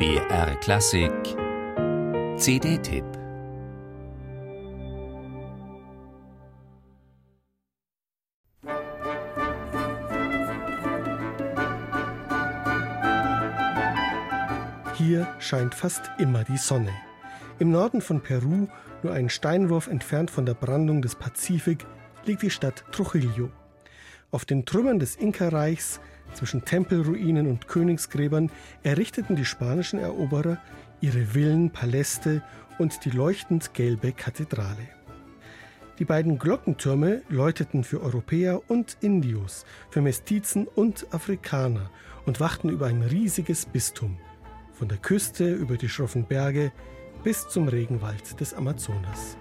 BR Klassik CD-Tipp Hier scheint fast immer die Sonne. Im Norden von Peru, nur einen Steinwurf entfernt von der Brandung des Pazifik, liegt die Stadt Trujillo. Auf den Trümmern des Inka-Reichs, zwischen Tempelruinen und Königsgräbern, errichteten die spanischen Eroberer ihre Villen, Paläste und die leuchtend gelbe Kathedrale. Die beiden Glockentürme läuteten für Europäer und Indios, für Mestizen und Afrikaner und wachten über ein riesiges Bistum, von der Küste über die schroffen Berge bis zum Regenwald des Amazonas.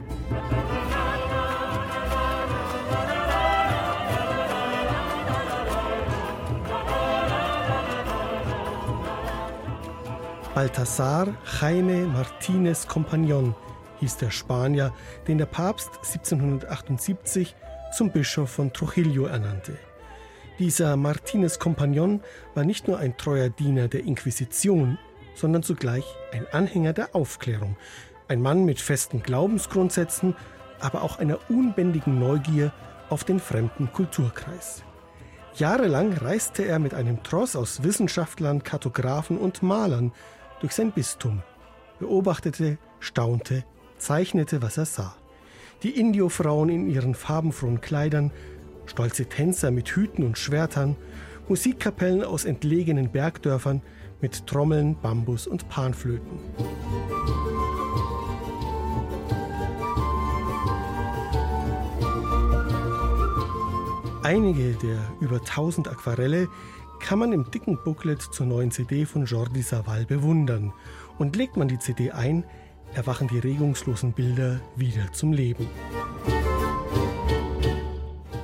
Balthasar Jaime Martínez Compagnon hieß der Spanier, den der Papst 1778 zum Bischof von Trujillo ernannte. Dieser Martínez Compagnon war nicht nur ein treuer Diener der Inquisition, sondern zugleich ein Anhänger der Aufklärung, ein Mann mit festen Glaubensgrundsätzen, aber auch einer unbändigen Neugier auf den fremden Kulturkreis. Jahrelang reiste er mit einem Tross aus Wissenschaftlern, Kartografen und Malern durch sein Bistum, beobachtete, staunte, zeichnete, was er sah. Die Indiofrauen in ihren farbenfrohen Kleidern, stolze Tänzer mit Hüten und Schwertern, Musikkapellen aus entlegenen Bergdörfern mit Trommeln, Bambus und Panflöten. Einige der über 1000 Aquarelle kann man im dicken Booklet zur neuen CD von Jordi Savall bewundern. Und legt man die CD ein, erwachen die regungslosen Bilder wieder zum Leben.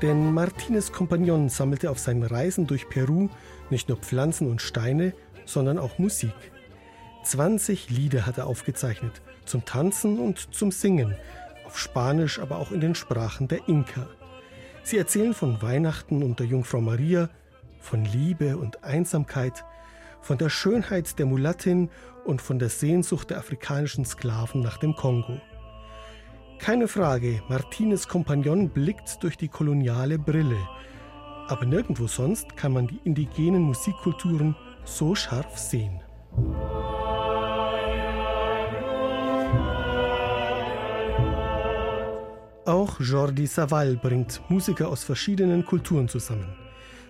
Denn Martinez Compagnon sammelte auf seinen Reisen durch Peru nicht nur Pflanzen und Steine, sondern auch Musik. 20 Lieder hat er aufgezeichnet, zum Tanzen und zum Singen, auf Spanisch, aber auch in den Sprachen der Inka. Sie erzählen von Weihnachten und der Jungfrau Maria, von Liebe und Einsamkeit, von der Schönheit der Mulattin und von der Sehnsucht der afrikanischen Sklaven nach dem Kongo. Keine Frage, Martinez Kompagnon blickt durch die koloniale Brille. Aber nirgendwo sonst kann man die indigenen Musikkulturen so scharf sehen. Auch Jordi Savall bringt Musiker aus verschiedenen Kulturen zusammen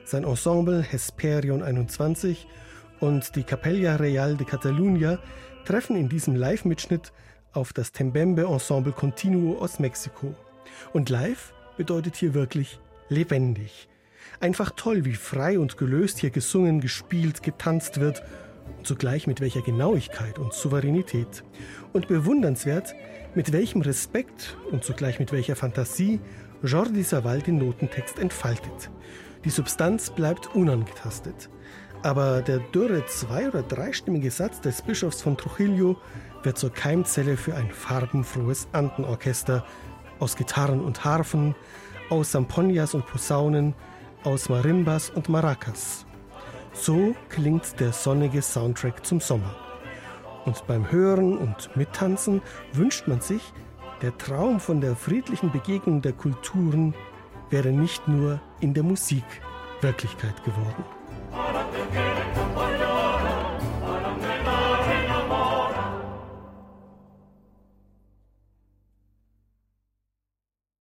sein Ensemble Hesperion 21 und die Capella Real de Catalunya treffen in diesem Live-Mitschnitt auf das Tembembe Ensemble Continuo aus Mexiko. Und live bedeutet hier wirklich lebendig. Einfach toll, wie frei und gelöst hier gesungen, gespielt, getanzt wird zugleich mit welcher Genauigkeit und Souveränität. Und bewundernswert, mit welchem Respekt und zugleich mit welcher Fantasie Jordi Savall den Notentext entfaltet. Die Substanz bleibt unangetastet. Aber der dürre zwei- oder dreistimmige Satz des Bischofs von Trujillo wird zur Keimzelle für ein farbenfrohes Antenorchester aus Gitarren und Harfen, aus Samponias und Posaunen, aus Marimbas und Maracas. So klingt der sonnige Soundtrack zum Sommer. Und beim Hören und Mittanzen wünscht man sich, der Traum von der friedlichen Begegnung der Kulturen wäre nicht nur in der Musik Wirklichkeit geworden.